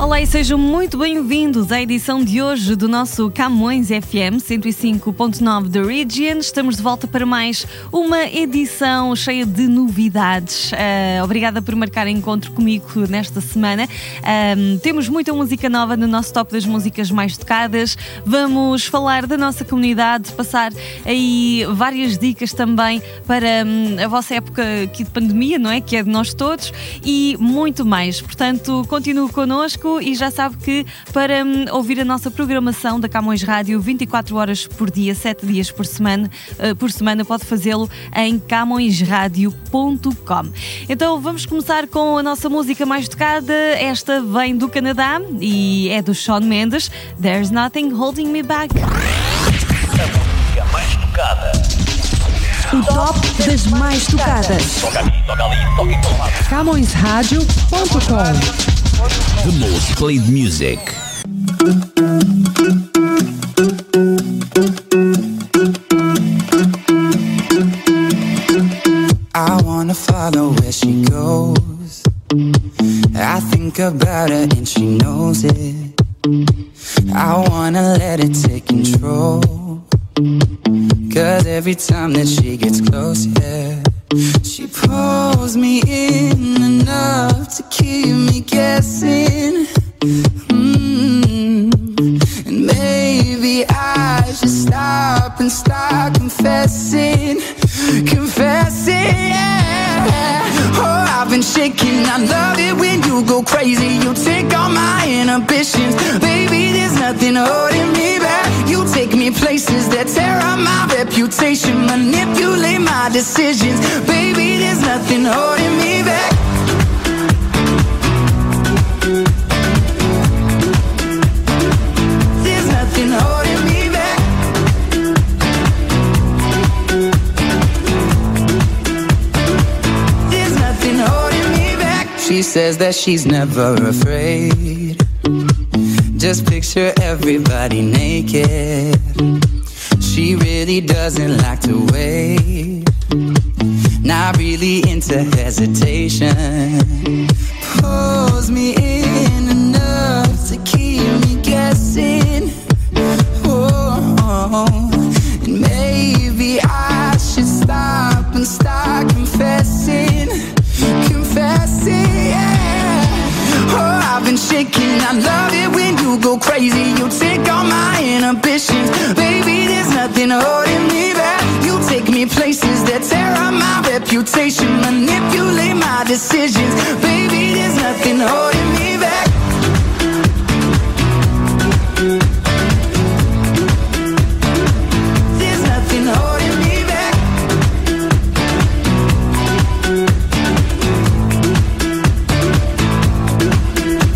Olá e sejam muito bem-vindos à edição de hoje do nosso Camões FM 105.9 da Region. Estamos de volta para mais uma edição cheia de novidades. Uh, obrigada por marcar encontro comigo nesta semana. Um, temos muita música nova no nosso top das músicas mais tocadas. Vamos falar da nossa comunidade, passar aí várias dicas também para um, a vossa época aqui de pandemia, não é? Que é de nós todos e muito mais. Portanto, continue connosco e já sabe que para hum, ouvir a nossa programação da Camões Rádio 24 horas por dia, 7 dias por semana, uh, por semana pode fazê-lo em camõesradio.com. Então vamos começar com a nossa música mais tocada. Esta vem do Canadá e é do Shawn Mendes. There's Nothing Holding Me Back. A música mais tocada. O top das mais tocadas. Toca ali, toca ali, toca em todo lado. CamõesRádio.com The most played music. I wanna follow where she goes. I think about her and she knows it. I wanna let it take control. Cause every time that she gets close, yeah, she pulls me in enough to keep me guessing. Mm. And maybe I should stop and start confessing, confessing. Yeah. Oh, I've been shaking. I love it when you go crazy. You take all my inhibitions, baby. There's nothing holding me back. You take me places that tear up my reputation, manipulate my decisions, baby. There's nothing holding me back. There's nothing holding me back. There's nothing holding me back. She says that she's never afraid. Just picture everybody naked. She really doesn't like to wait. Not really into hesitation. Decisions, baby. There's nothing holding me back. There's nothing holding me back.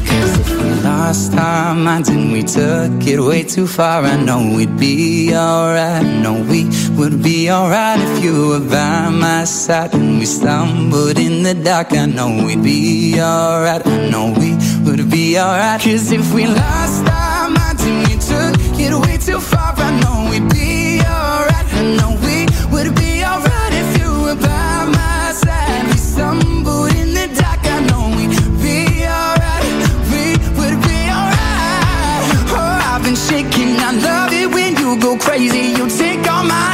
Cause if we lost our minds and we took it way too far, I know we'd be alright. Know we would be alright if you were by my side. And we stumbled in the dark, I know we'd be alright. I know we would be alright. Cause if we lost our minds and we took it way too far, I know we'd be alright. I know we would be alright if you were by my side. We stumbled in the dark, I know we'd be alright. We would be alright. Oh, I've been shaking. I love it when you go crazy. You take all my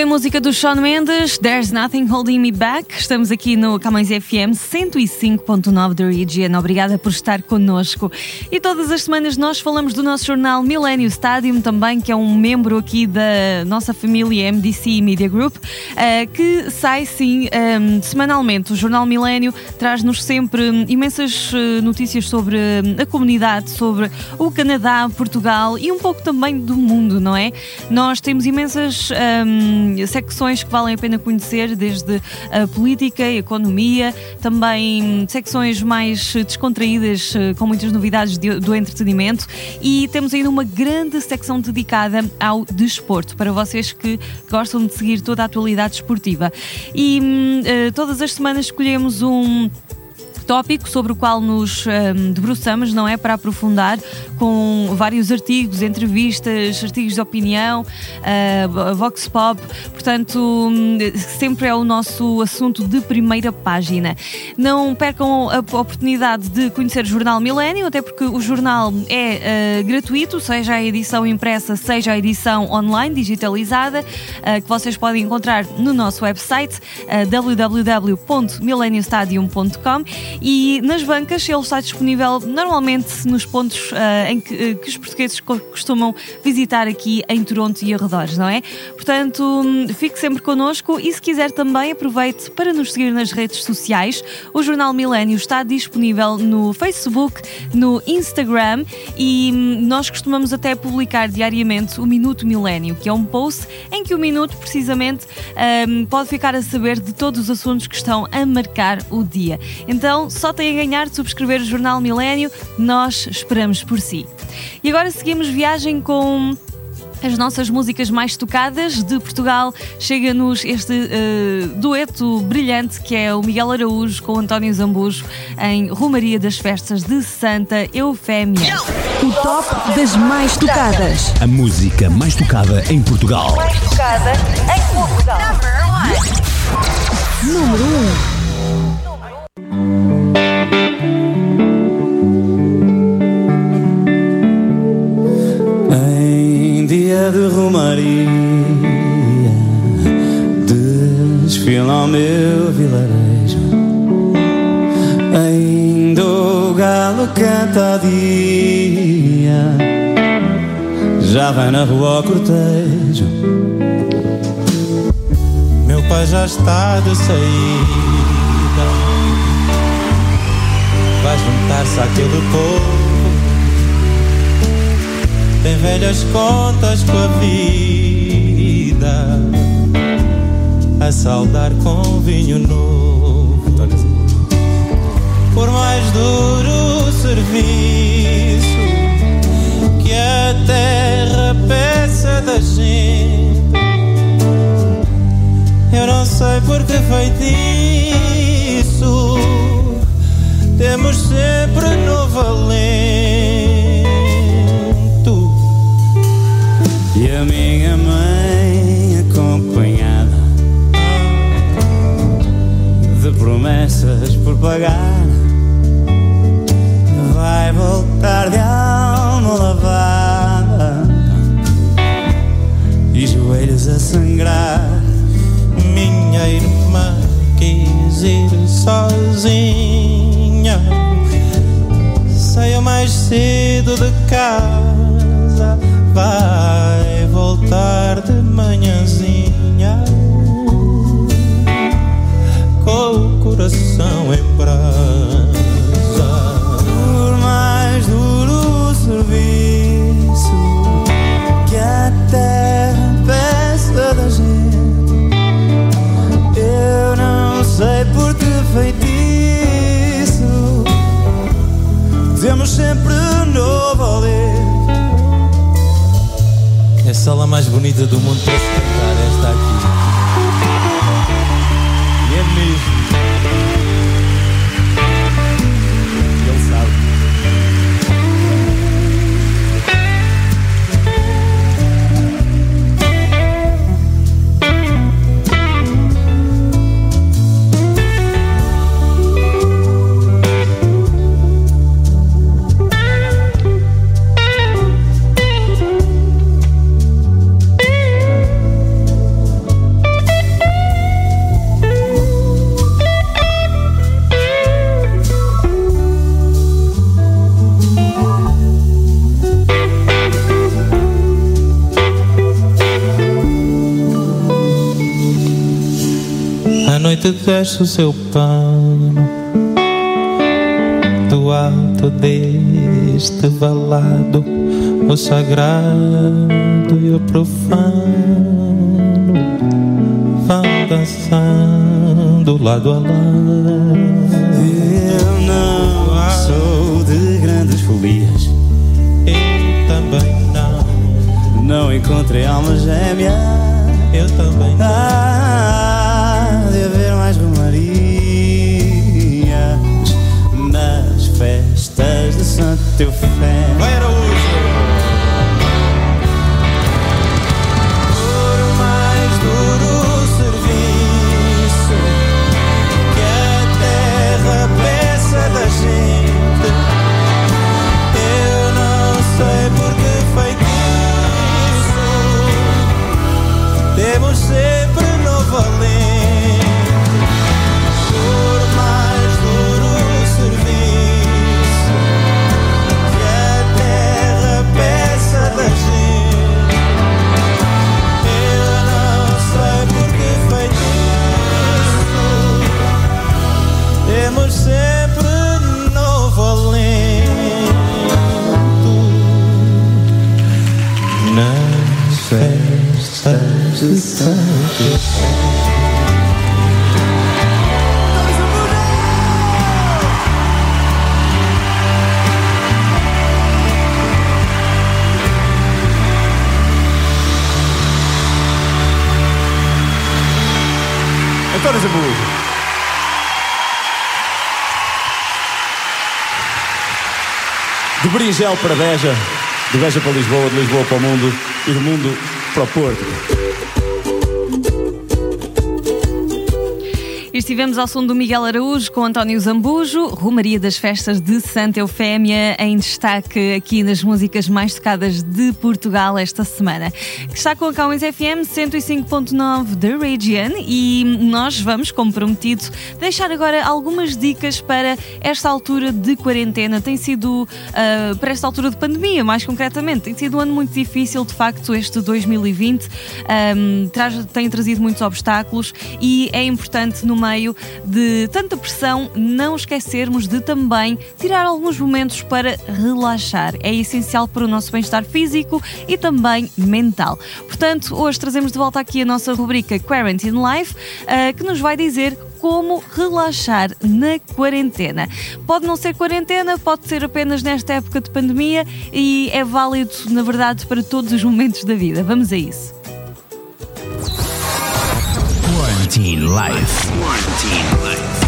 Foi a música do Shawn Mendes, There's Nothing Holding Me Back. Estamos aqui no Camões FM 105.9 da Region. Obrigada por estar connosco. E todas as semanas nós falamos do nosso jornal Millennium Stadium, também, que é um membro aqui da nossa família MDC Media Group, uh, que sai sim ehm, semanalmente. O jornal Millennium traz-nos sempre imensas eh, notícias sobre a comunidade, sobre o Canadá, Portugal e um pouco também do mundo, não é? Nós temos imensas. Ehm, secções que valem a pena conhecer, desde a política, a economia, também secções mais descontraídas, eh, com muitas novidades do entretenimento e temos ainda uma grande secção dedicada ao desporto, para vocês que gostam de seguir toda a atualidade esportiva. E uh, todas as semanas escolhemos um tópico sobre o qual nos um, debruçamos, não é? Para aprofundar com vários artigos, entrevistas, artigos de opinião, uh, Vox Pop, portanto, um, sempre é o nosso assunto de primeira página. Não percam a oportunidade de conhecer o Jornal Milênio, até porque o jornal é uh, gratuito, seja a edição impressa, seja a edição online, digitalizada, uh, que vocês podem encontrar no nosso website uh, e nas bancas ele está disponível normalmente nos pontos uh, em que, uh, que, os portugueses costumam visitar aqui em Toronto e arredores, não é? Portanto, hum, fique sempre connosco e se quiser também aproveite para nos seguir nas redes sociais. O Jornal Milênio está disponível no Facebook, no Instagram e hum, nós costumamos até publicar diariamente o Minuto Milênio, que é um post em que o minuto precisamente um, pode ficar a saber de todos os assuntos que estão a marcar o dia. Então, só tem a ganhar de subscrever o Jornal Milênio. Nós esperamos por si. E agora seguimos viagem com as nossas músicas mais tocadas de Portugal. Chega-nos este uh, dueto brilhante que é o Miguel Araújo com António Zambujo em Romaria das Festas de Santa Eufémia. O top das mais tocadas. A música mais tocada em Portugal. Mais tocada em Portugal. Número 1. Um. Desfila meu vilarejo. Ainda o galo canta a dia, já vai na rua ao cortejo. Meu pai já está de saída vai juntar-se àquele povo. Tem velhas contas com a vida a saldar com vinho novo. Por mais duro serviço que a terra peça da gente, eu não sei por que feitiço temos sempre novo alento. Promessas por pagar. Vai voltar de alma lavada. E joelhos a sangrar. Minha irmã quis ir sozinha. Saia mais cedo de casa, bonita do mundo te o seu pano do alto deste valado, o sagrado e o profano vão dançando lado a lado. Eu não sou de grandes fobias. Eu também não, Não encontrei alma gêmea. eu também não. De haver de Santo sempre novo alento Nas festas de Santo António Zambujo. De Berinjel para Beja, de Beja para Lisboa, de Lisboa para o mundo e do mundo para o Porto. Estivemos ao som do Miguel Araújo com António Zambujo, Romaria das Festas de Santa Eufémia, em destaque aqui nas músicas mais tocadas de Portugal esta semana. Está com a Cowens FM 105.9 da Region e nós vamos, como prometido, deixar agora algumas dicas para esta altura de quarentena. Tem sido, ah, para esta altura de pandemia, mais concretamente, tem sido um ano muito difícil, de facto, este 2020. Ahm, traz- tem trazido muitos obstáculos e é importante, no meio de tanta pressão, não esquecermos de também tirar alguns momentos para relaxar. É essencial para o nosso bem-estar físico e também mental. Portanto, hoje trazemos de volta aqui a nossa rubrica Quarantine Life, ah, que nos vai dizer como relaxar na quarentena. Pode não ser quarentena, pode ser apenas nesta época de pandemia e é válido, na verdade, para todos os momentos da vida. Vamos a isso. Quarantine Life.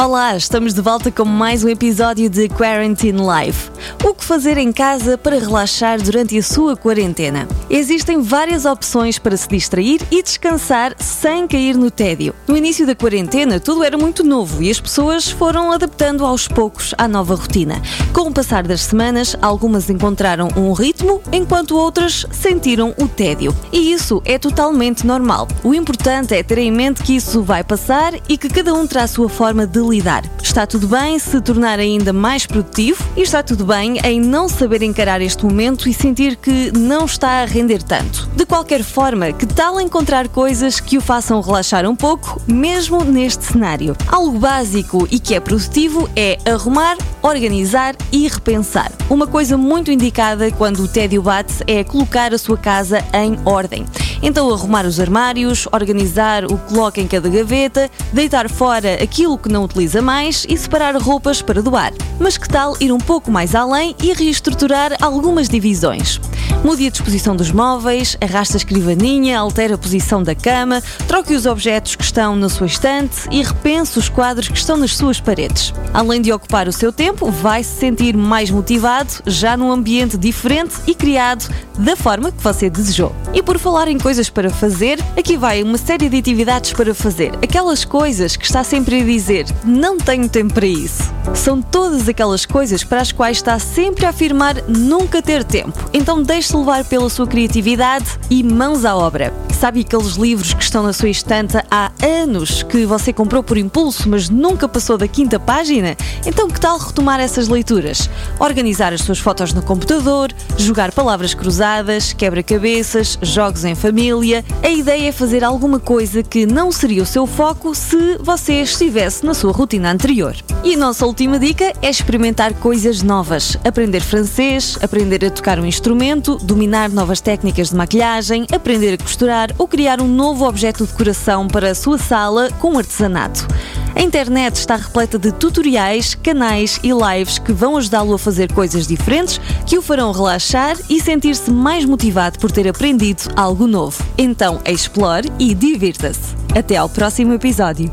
Olá, estamos de volta com mais um episódio de Quarantine Life. O que fazer em casa para relaxar durante a sua quarentena? Existem várias opções para se distrair e descansar sem cair no tédio. No início da quarentena, tudo era muito novo e as pessoas foram adaptando aos poucos à nova rotina. Com o passar das semanas, algumas encontraram um ritmo, enquanto outras sentiram o tédio. E isso é totalmente normal. O importante é ter em mente que isso vai passar e que cada um terá a sua forma de lidar. Está tudo bem se tornar ainda mais produtivo e está tudo bem em não saber encarar este momento e sentir que não está a render tanto. De qualquer forma, que tal encontrar coisas que o façam relaxar um pouco, mesmo neste cenário? Algo básico e que é produtivo é arrumar, organizar e repensar. Uma coisa muito indicada quando o tédio bate é colocar a sua casa em ordem. Então, arrumar os armários, organizar o que coloca em cada gaveta, deitar fora aquilo que não utiliza mais e separar roupas para doar. Mas que tal ir um pouco mais além e reestruturar algumas divisões? Mude a disposição dos móveis, arrasta a escrivaninha, altera a posição da cama, troque os objetos que estão na sua estante e repense os quadros que estão nas suas paredes. Além de ocupar o seu tempo, vai se sentir mais motivado, já num ambiente diferente e criado da forma que você desejou. E por falar em coisas para fazer, aqui vai uma série de atividades para fazer. Aquelas coisas que está sempre a dizer, não tenho tempo para isso. São todas aquelas coisas para as quais está sempre a afirmar nunca ter tempo. Então deixe-se levar pela sua criatividade e mãos à obra. Sabe aqueles livros que estão na sua estante há anos que você comprou por impulso, mas nunca passou da quinta página? Então que tal retomar essas leituras? Organizar as suas fotos no computador, jogar palavras cruzadas, quebra-cabeças, jogos em família. A ideia é fazer alguma coisa que não seria o seu foco se você estivesse na sua rotina anterior. E a nossa última dica é experimentar coisas novas. Aprender francês, aprender a tocar um instrumento, dominar novas técnicas de maquilhagem, aprender a costurar ou criar um novo objeto de decoração para a sua sala com artesanato. A internet está repleta de tutoriais, canais e lives que vão ajudá-lo a fazer coisas diferentes que o farão relaxar e sentir-se mais motivado por ter aprendido algo novo. Então, explore e divirta-se. Até ao próximo episódio.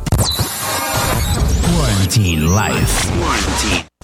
Quarantine Life.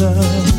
的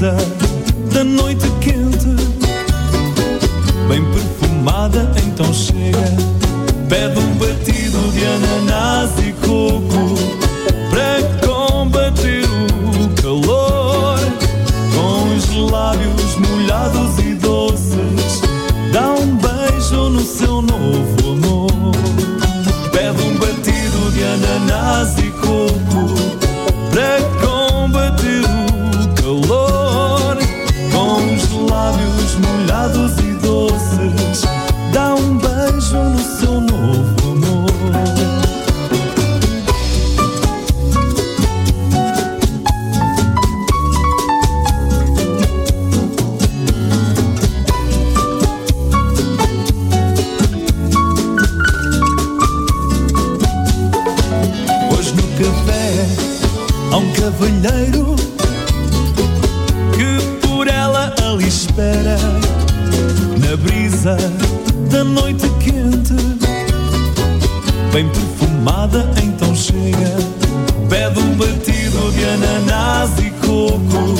da noite café há um cavalheiro que por ela ali espera na brisa da noite quente, bem perfumada. Então chega, pede um batido de ananás e coco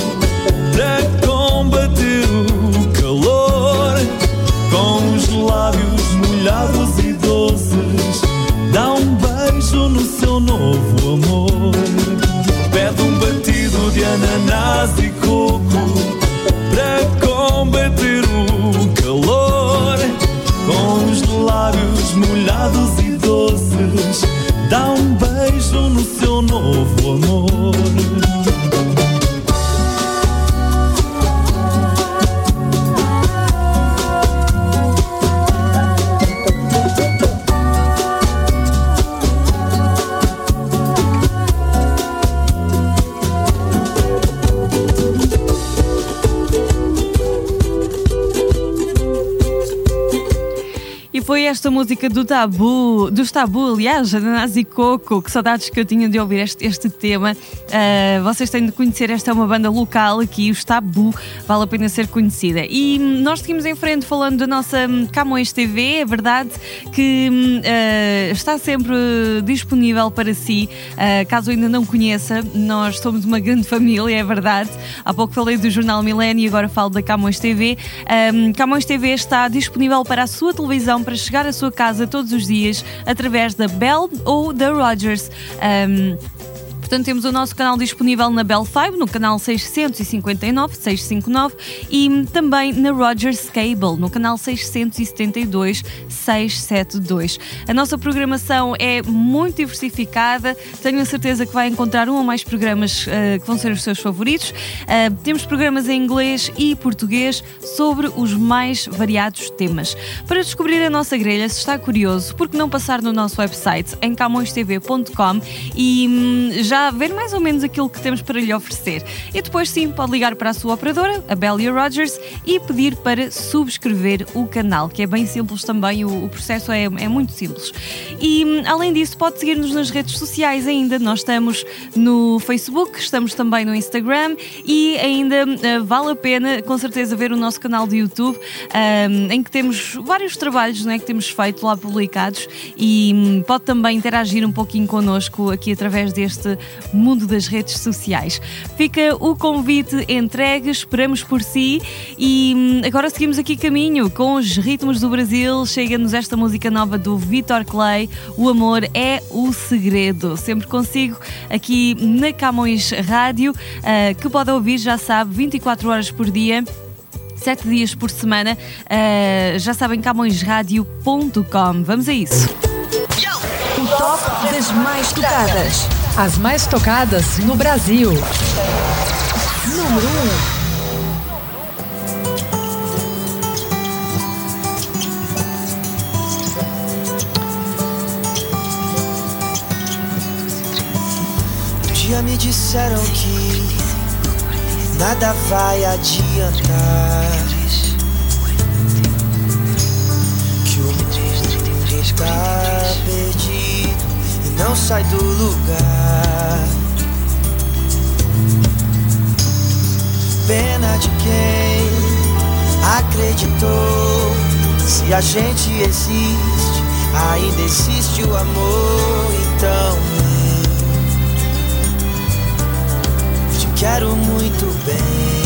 para combater o calor com os lábios molhados e doces. na nazi kuku. Esta música do Tabu, dos Tabu, aliás, da Nazi Coco, que saudades que eu tinha de ouvir este, este tema. Uh, vocês têm de conhecer, esta é uma banda local aqui, os Tabu, vale a pena ser conhecida. E nós seguimos em frente falando da nossa hum, Camões TV, é verdade que uh, está sempre disponível para si, uh, caso ainda não conheça, nós somos uma grande família, é verdade. Há pouco falei do Jornal Milênio e agora falo da Camões TV. Um, Camões TV está disponível para a sua televisão para chegar à sua casa todos os dias através da Bell ou da Rogers. Um, Portanto, temos o nosso canal disponível na Bell 5, no canal 659, 659 e também na Rogers Cable, no canal 672, 672. A nossa programação é muito diversificada, tenho a certeza que vai encontrar um ou mais programas uh, que vão ser os seus favoritos. Uh, temos programas em inglês e português sobre os mais variados temas. Para descobrir a nossa grelha, se está curioso, por que não passar no nosso website em camõestv.com e hum, já já ver mais ou menos aquilo que temos para lhe oferecer. E depois sim, pode ligar para a sua operadora, a Belia Rogers, e pedir para subscrever o canal, que é bem simples também, o, o processo é, é, muito simples. E além disso, pode seguir-nos nas redes sociais ainda. Nós estamos no Facebook, estamos também no Instagram e ainda uh, vale a pena, com certeza, ver o nosso canal de YouTube, um, em que temos vários trabalhos né, que temos feito lá publicados e um, pode também interagir um pouquinho connosco aqui através deste mundo das redes sociais. Fica o convite entregue, esperamos por si e hum, agora seguimos aqui caminho com os ritmos do Brasil. Chega-nos esta música nova do Vitor Clay, O Amor é o Segredo. Sempre consigo aqui na Camões Rádio, uh, que pode ouvir, já sabe, 24 horas por dia sete dias por semana. Uh, já sabem, camõesradio.com. Vamos a isso. O top das mais tocadas. As mais tocadas no Brasil. Número 1. Um. dia me disseram que nada vai adiantar. Que o mundo está não sai do lugar. Pena de quem acreditou. Se a gente existe, ainda existe o amor. Então eu te quero muito bem.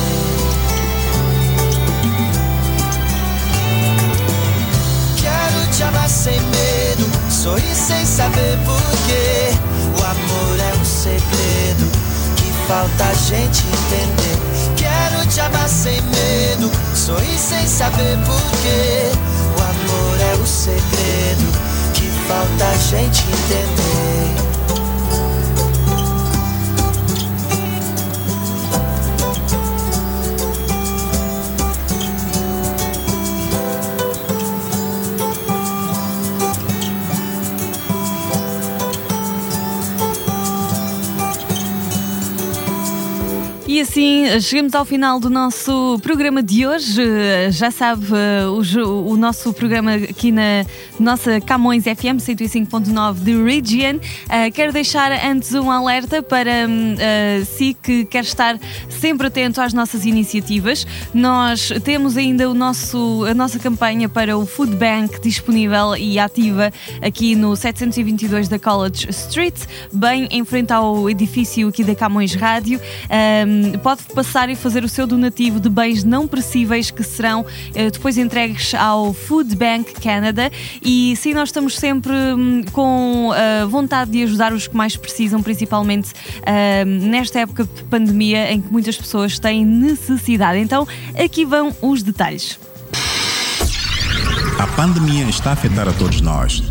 Saber porquê. O amor é um segredo que falta a gente entender. Quero te amar sem medo, sorrir sem saber porquê. O amor é o segredo que falta a gente entender. Assim chegamos ao final do nosso programa de hoje. Já sabe, eh, o, o nosso programa aqui na nossa Camões FM 105.9 de Region. Uh, quero deixar antes um alerta para uh, si que quer estar sempre atento às nossas iniciativas. Nós temos ainda o nosso, a nossa campanha para o Food Bank disponível e ativa aqui no 722 da College Street, bem em frente ao edifício aqui da Camões Rádio. Um, pode passar e fazer o seu donativo de bens não perecíveis que serão uh, depois entregues ao Food Bank Canada. E sim, nós estamos sempre um, com uh, vontade de ajudar os que mais precisam, principalmente uh, nesta época de pandemia em que muitas pessoas têm necessidade. Então, aqui vão os detalhes. A pandemia está a afetar a todos nós.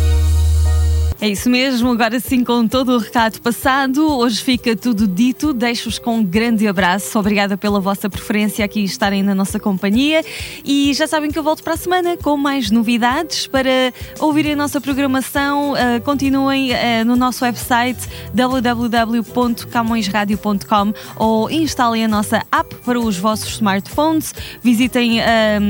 É isso mesmo, agora sim, com todo o recado passado, hoje fica tudo dito. Deixo-vos com um grande abraço. Obrigada pela vossa preferência aqui estarem na nossa companhia. E já sabem que eu volto para a semana com mais novidades. Para ouvirem a nossa programação, uh, continuem uh, no nosso website www.camõesradio.com ou instalem a nossa app para os vossos smartphones. Visitem uh,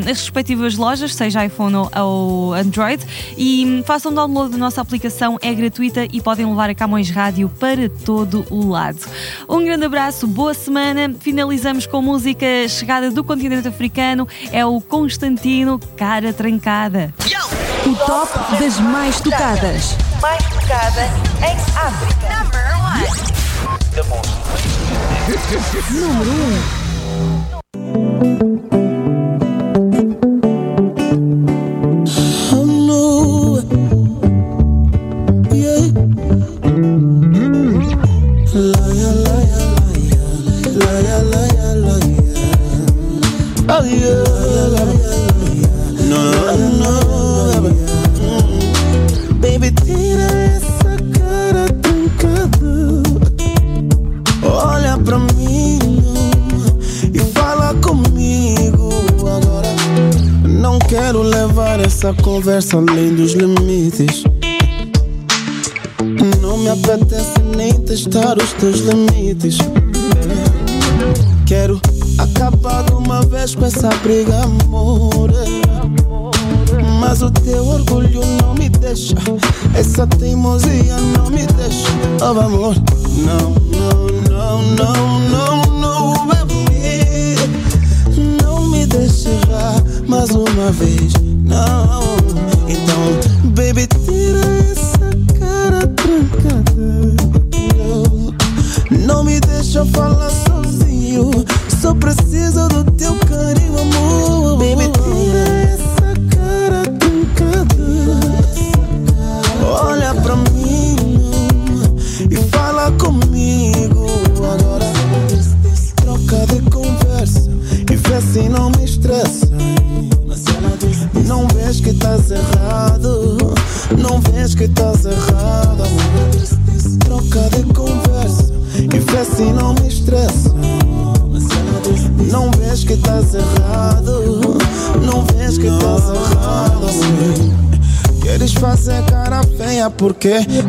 as respectivas lojas, seja iPhone ou Android, e façam download da nossa aplicação é gratuita e podem levar a Camões Rádio para todo o lado. Um grande abraço, boa semana. Finalizamos com música chegada do continente africano, é o Constantino Cara Trancada. O top das mais tocadas. Mais tocada em África. Número 1. Um. Conversa além dos limites. Não me apetece nem testar os teus limites. Quero acabar de uma vez com essa briga, amor. Mas o teu orgulho não me deixa. Essa teimosia não me deixa. Oh, amor, não, não, não, não, não, não, baby. Não me deixe errar mais uma vez não. Preciso do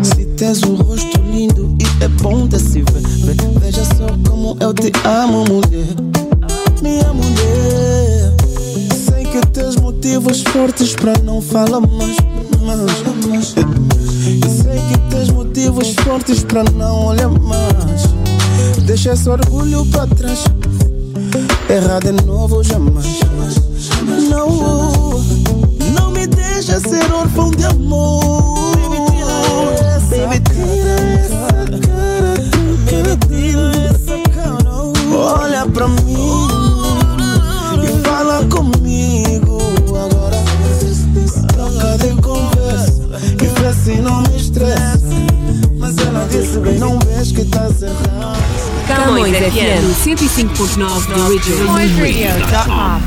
se tens um rosto lindo e é bom de se ver. Veja só como eu te amo, mulher, minha mulher que tens motivos fortes para não falar mais. mais. Eu sei que tens motivos fortes para não olhar mais. Deixa esse orgulho para trás. Errar de novo jamais. Não, não me deixa ser órfão de amor. Baby, tira essa cara. Tira essa cara. Olha pra mim e fala comigo. assim não me estressa. Mas ela disse bem, não vês que estás errado. Camões FM 105.9 do Original.